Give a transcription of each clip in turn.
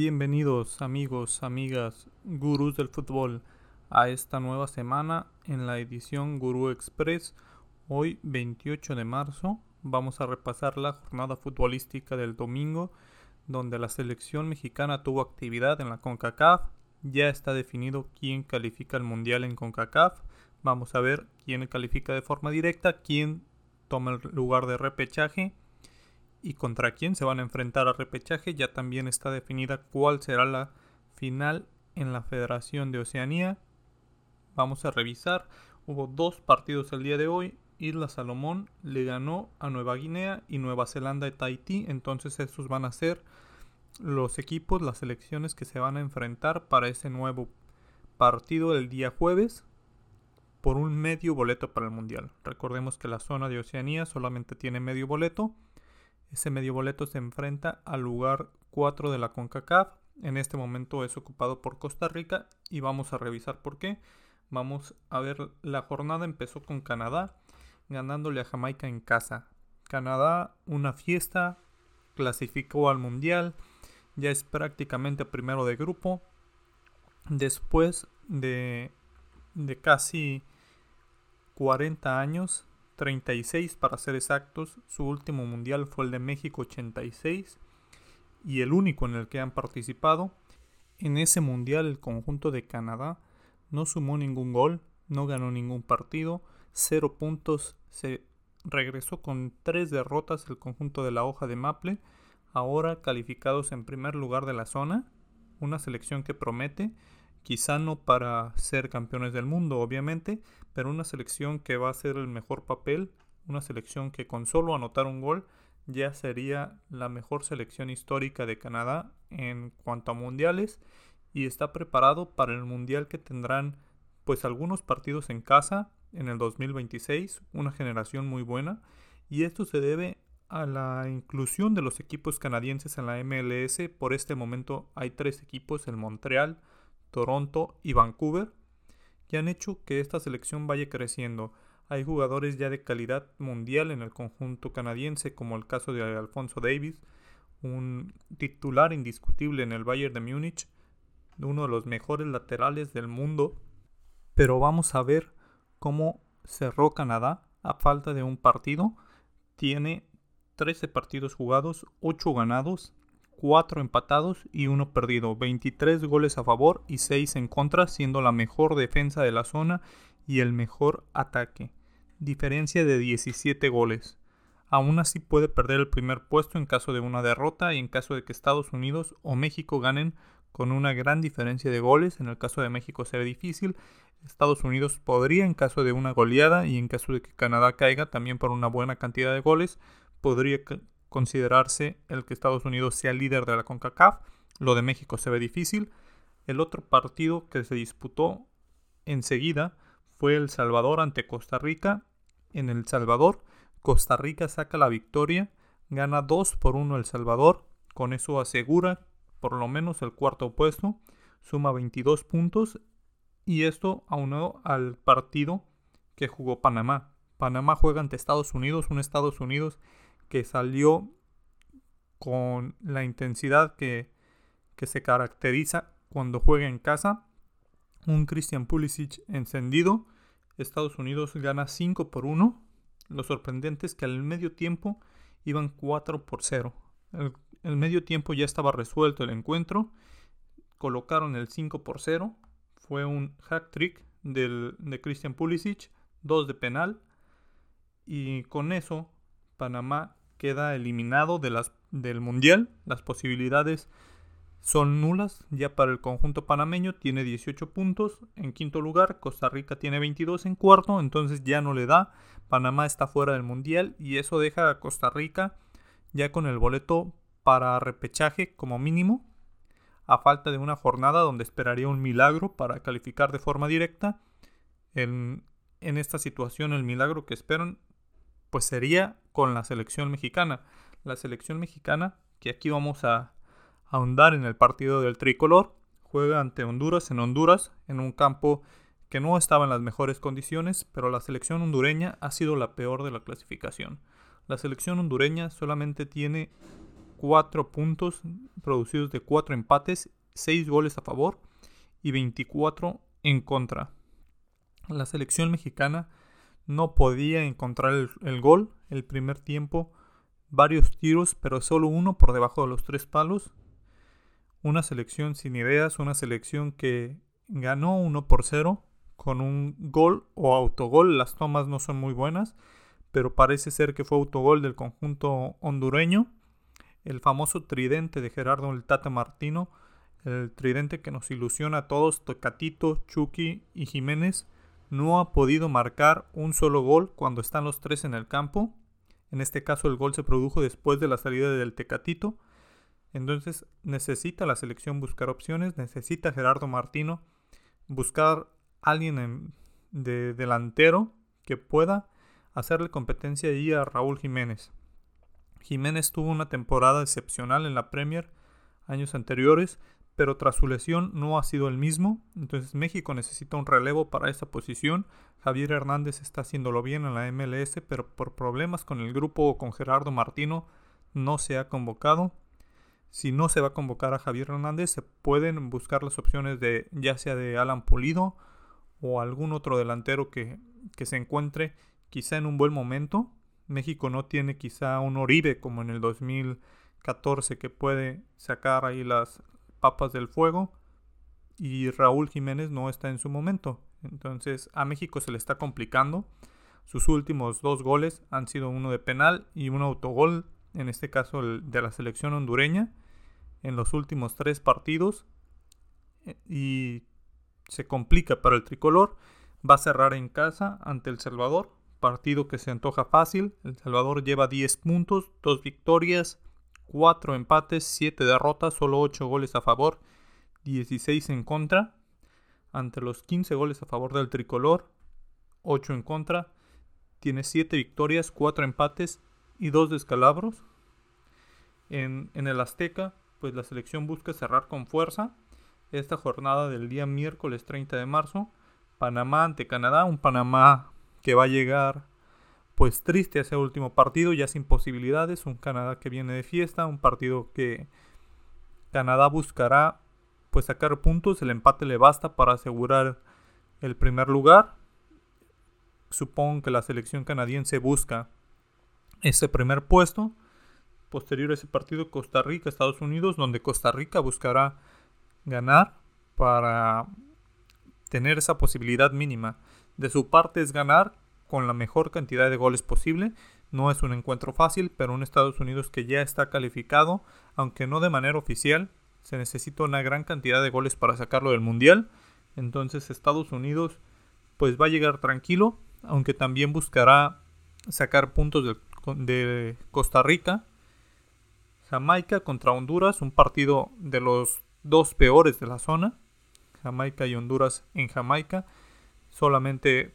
Bienvenidos amigos, amigas, gurús del fútbol a esta nueva semana en la edición Gurú Express. Hoy 28 de marzo vamos a repasar la jornada futbolística del domingo donde la selección mexicana tuvo actividad en la CONCACAF. Ya está definido quién califica al Mundial en CONCACAF. Vamos a ver quién califica de forma directa, quién toma el lugar de repechaje y contra quién se van a enfrentar a repechaje. Ya también está definida cuál será la final en la Federación de Oceanía. Vamos a revisar. Hubo dos partidos el día de hoy. Isla Salomón le ganó a Nueva Guinea y Nueva Zelanda y Tahití. Entonces esos van a ser los equipos, las selecciones que se van a enfrentar para ese nuevo partido el día jueves por un medio boleto para el Mundial. Recordemos que la zona de Oceanía solamente tiene medio boleto ese medio boleto se enfrenta al lugar 4 de la CONCACAF. En este momento es ocupado por Costa Rica y vamos a revisar por qué. Vamos a ver, la jornada empezó con Canadá ganándole a Jamaica en casa. Canadá, una fiesta, clasificó al Mundial, ya es prácticamente primero de grupo. Después de, de casi 40 años 36 para ser exactos. Su último mundial fue el de México 86 y el único en el que han participado. En ese mundial el conjunto de Canadá no sumó ningún gol, no ganó ningún partido, cero puntos, se regresó con tres derrotas el conjunto de la hoja de Maple, ahora calificados en primer lugar de la zona, una selección que promete Quizá no para ser campeones del mundo, obviamente, pero una selección que va a ser el mejor papel, una selección que con solo anotar un gol ya sería la mejor selección histórica de Canadá en cuanto a mundiales y está preparado para el mundial que tendrán pues algunos partidos en casa en el 2026, una generación muy buena y esto se debe a la inclusión de los equipos canadienses en la MLS. Por este momento hay tres equipos, el Montreal, Toronto y Vancouver, que han hecho que esta selección vaya creciendo. Hay jugadores ya de calidad mundial en el conjunto canadiense, como el caso de Alfonso Davis, un titular indiscutible en el Bayern de Múnich, uno de los mejores laterales del mundo. Pero vamos a ver cómo cerró Canadá a falta de un partido. Tiene 13 partidos jugados, 8 ganados, 4 empatados y 1 perdido, 23 goles a favor y 6 en contra, siendo la mejor defensa de la zona y el mejor ataque. Diferencia de 17 goles. Aún así puede perder el primer puesto en caso de una derrota y en caso de que Estados Unidos o México ganen con una gran diferencia de goles. En el caso de México será difícil. Estados Unidos podría en caso de una goleada y en caso de que Canadá caiga también por una buena cantidad de goles podría considerarse el que Estados Unidos sea líder de la CONCACAF. Lo de México se ve difícil. El otro partido que se disputó enseguida fue El Salvador ante Costa Rica. En El Salvador, Costa Rica saca la victoria, gana 2 por 1 El Salvador, con eso asegura por lo menos el cuarto puesto, suma 22 puntos y esto aunado al partido que jugó Panamá. Panamá juega ante Estados Unidos, un Estados Unidos que salió con la intensidad que, se caracteriza cuando juega en casa. Un Christian Pulisic encendido. Estados Unidos gana 5 por 1. Lo sorprendente es que al medio tiempo iban 4 por 0. El, el medio tiempo ya estaba resuelto el encuentro. Colocaron el 5 por 0. Fue un hack trick del, de Christian Pulisic. 2 de penal. Y con eso Panamá queda eliminado de las, del Mundial. Las posibilidades son nulas ya para el conjunto panameño. Tiene 18 puntos en quinto lugar. Costa Rica tiene 22 en cuarto. Entonces ya no le da. Panamá está fuera del Mundial. Y eso deja a Costa Rica ya con el boleto para repechaje como mínimo. A falta de una jornada donde esperaría un milagro para calificar de forma directa. En, en esta situación el milagro que esperan pues sería con la selección mexicana. La selección mexicana, que aquí vamos a ahondar en el partido del tricolor, juega ante Honduras en Honduras, en un campo que no estaba en las mejores condiciones, pero la selección hondureña ha sido la peor de la clasificación. La selección hondureña solamente tiene 4 puntos producidos de 4 empates, 6 goles a favor y 24 en contra. La selección mexicana no podía encontrar el, gol el primer tiempo, varios tiros, pero solo uno por debajo de los tres palos. Una selección sin ideas, una selección que ganó 1 por 0 con un gol o autogol. Las tomas no son muy buenas, pero parece ser que fue autogol del conjunto hondureño. El famoso tridente de Gerardo el Tata Martino, el tridente que nos ilusiona a todos, Tocatito, Chucky y Jiménez, no ha podido marcar un solo gol cuando están los tres en el campo. En este caso el gol se produjo después de la salida del Tecatito. Entonces necesita la selección buscar opciones, necesita Gerardo Martino buscar alguien de delantero que pueda hacerle competencia ahí a Raúl Jiménez. Jiménez tuvo una temporada excepcional en la Premier años anteriores, pero tras su lesión no ha sido el mismo, entonces México necesita un relevo para esa posición. Javier Hernández está haciéndolo bien en la MLS, pero por problemas con el grupo o con Gerardo Martino no se ha convocado. Si no se va a convocar a Javier Hernández, se pueden buscar las opciones de ya sea de Alan Pulido o algún otro delantero que, que se encuentre quizá en un buen momento. México no tiene quizá un Oribe como en el 2014 que puede sacar ahí las papas del fuego y Raúl Jiménez no está en su momento. Entonces a México se le está complicando. Sus últimos dos goles han sido uno de penal y un autogol, en este caso de la selección hondureña, en los últimos tres partidos. Y se complica para el tricolor. Va a cerrar en casa ante El Salvador, partido que se antoja fácil. El Salvador lleva 10 puntos, 2 victorias, 4 empates, 7 derrotas, solo 8 goles a favor, 16 en contra. Ante los 15 goles a favor del tricolor, 8 en contra. Tiene 7 victorias, 4 empates y 2 descalabros. En, en el Azteca, pues la selección busca cerrar con fuerza esta jornada del día miércoles 30 de marzo. Panamá ante Canadá, un Panamá que va a llegar pues triste ese último partido, ya sin posibilidades, un Canadá que viene de fiesta, un partido que Canadá buscará pues sacar puntos, el empate le basta para asegurar el primer lugar. Supongo que la selección canadiense busca ese primer puesto. Posterior a ese partido Costa Rica, Estados Unidos, donde Costa Rica buscará ganar para tener esa posibilidad mínima. De su parte es ganar con la mejor cantidad de goles posible. No es un encuentro fácil, pero un Estados Unidos que ya está calificado, aunque no de manera oficial, se necesita una gran cantidad de goles para sacarlo del Mundial. Entonces Estados Unidos pues va a llegar tranquilo, aunque también buscará sacar puntos de, de Costa Rica. Jamaica contra Honduras, un partido de los dos peores de la zona, Jamaica y Honduras en Jamaica, solamente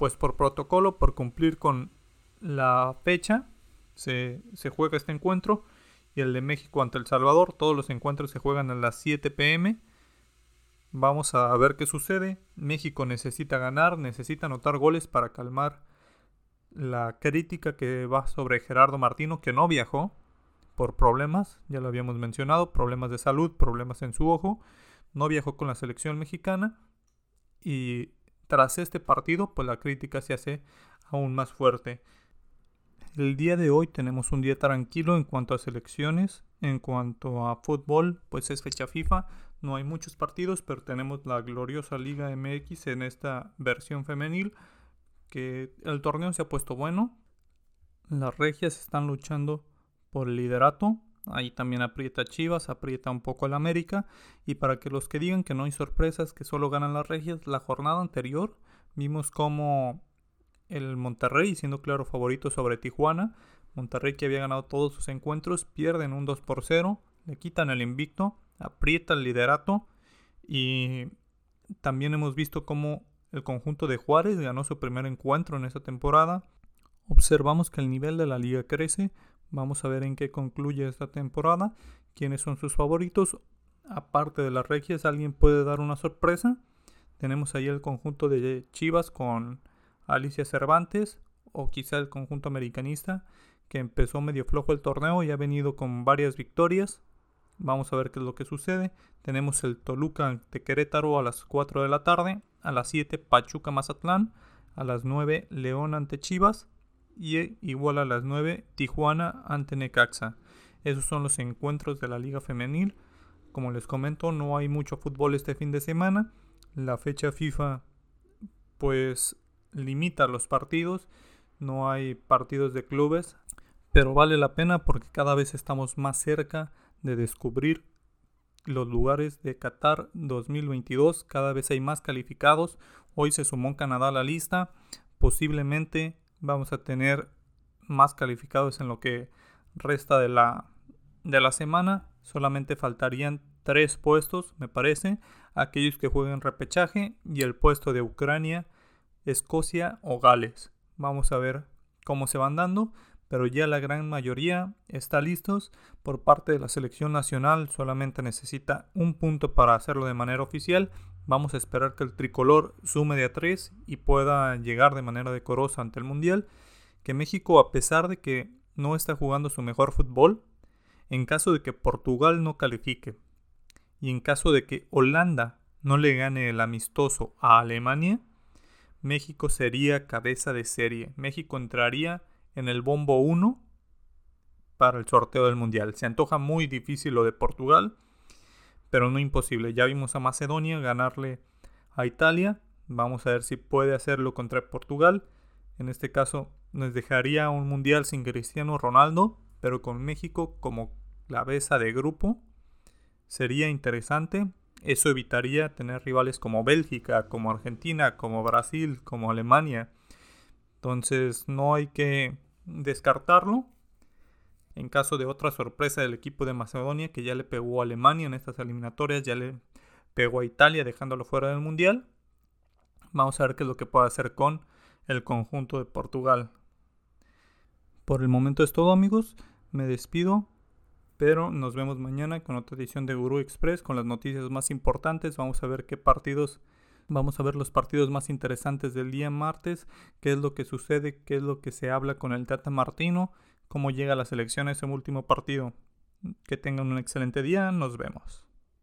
pues por protocolo, por cumplir con la fecha, se, juega este encuentro y el de México ante El Salvador, todos los encuentros se juegan a las 7 pm. Vamos a ver qué sucede. México necesita ganar, necesita anotar goles para calmar la crítica que va sobre Gerardo Martino, que no viajó, por problemas, ya lo habíamos mencionado, problemas de salud, problemas en su ojo. No viajó con la selección mexicana y tras este partido, pues la crítica se hace aún más fuerte. El día de hoy tenemos un día tranquilo en cuanto a selecciones, en cuanto a fútbol, pues es fecha FIFA, no hay muchos partidos, pero tenemos la gloriosa Liga MX en esta versión femenil, que el torneo se ha puesto bueno, las regias están luchando por el liderato. Ahí también aprieta Chivas, aprieta un poco el América. Y para que los que digan que no hay sorpresas, que solo ganan las regias, la jornada anterior vimos como el Monterrey, siendo claro favorito sobre Tijuana, Monterrey que había ganado todos sus encuentros, pierden un 2 por 0, le quitan el invicto, aprieta el liderato y también hemos visto cómo el conjunto de Juárez ganó su primer encuentro en esta temporada. Observamos que el nivel de la liga crece, Vamos a ver en qué concluye esta temporada, quiénes son sus favoritos. Aparte de las regias, alguien puede dar una sorpresa. Tenemos ahí el conjunto de Chivas con Alicia Cervantes o quizá el conjunto americanista que empezó medio flojo el torneo y ha venido con varias victorias. Vamos a ver qué es lo que sucede. Tenemos el Toluca de Querétaro a las 4 de la tarde. A las 7 Pachuca Mazatlán. A las 9 León ante Chivas. Y igual a las 9 Tijuana ante Necaxa. Esos son los encuentros de la Liga Femenil. Como les comento, no hay mucho fútbol este fin de semana. La fecha FIFA pues limita los partidos. No hay partidos de clubes. Pero vale la pena porque cada vez estamos más cerca de descubrir los lugares de Qatar 2022. Cada vez hay más calificados. Hoy se sumó Canadá a la lista. Posiblemente vamos a tener más calificados en lo que resta de la, de la semana. Solamente faltarían tres puestos, me parece. Aquellos que jueguen repechaje y el puesto de Ucrania, Escocia o Gales. Vamos a ver cómo se van dando pero ya la gran mayoría está listos por parte de la selección nacional, solamente necesita un punto para hacerlo de manera oficial. Vamos a esperar que el tricolor sume de a tres y pueda llegar de manera decorosa ante el Mundial. Que México, a pesar de que no está jugando su mejor fútbol, en caso de que Portugal no califique y en caso de que Holanda no le gane el amistoso a Alemania, México sería cabeza de serie. México entraría en el bombo 1 para el sorteo del Mundial. Se antoja muy difícil lo de Portugal, pero no imposible. Ya vimos a Macedonia ganarle a Italia. Vamos a ver si puede hacerlo contra Portugal. En este caso nos dejaría un Mundial sin Cristiano Ronaldo, pero con México como cabeza de grupo. Sería interesante. Eso evitaría tener rivales como Bélgica, como Argentina, como Brasil, como Alemania entonces no hay que descartarlo. En caso de otra sorpresa del equipo de Macedonia que ya le pegó a Alemania en estas eliminatorias, ya le pegó a Italia dejándolo fuera del Mundial. Vamos a ver qué es lo que puede hacer con el conjunto de Portugal. Por el momento es todo amigos, me despido, pero nos vemos mañana con otra edición de Guru Express con las noticias más importantes. Vamos a ver qué partidos Vamos a ver los partidos más interesantes del día martes, qué es lo que sucede, qué es lo que se habla con el Tata Martino, cómo llega la selección a ese último partido. Que tengan un excelente día, nos vemos.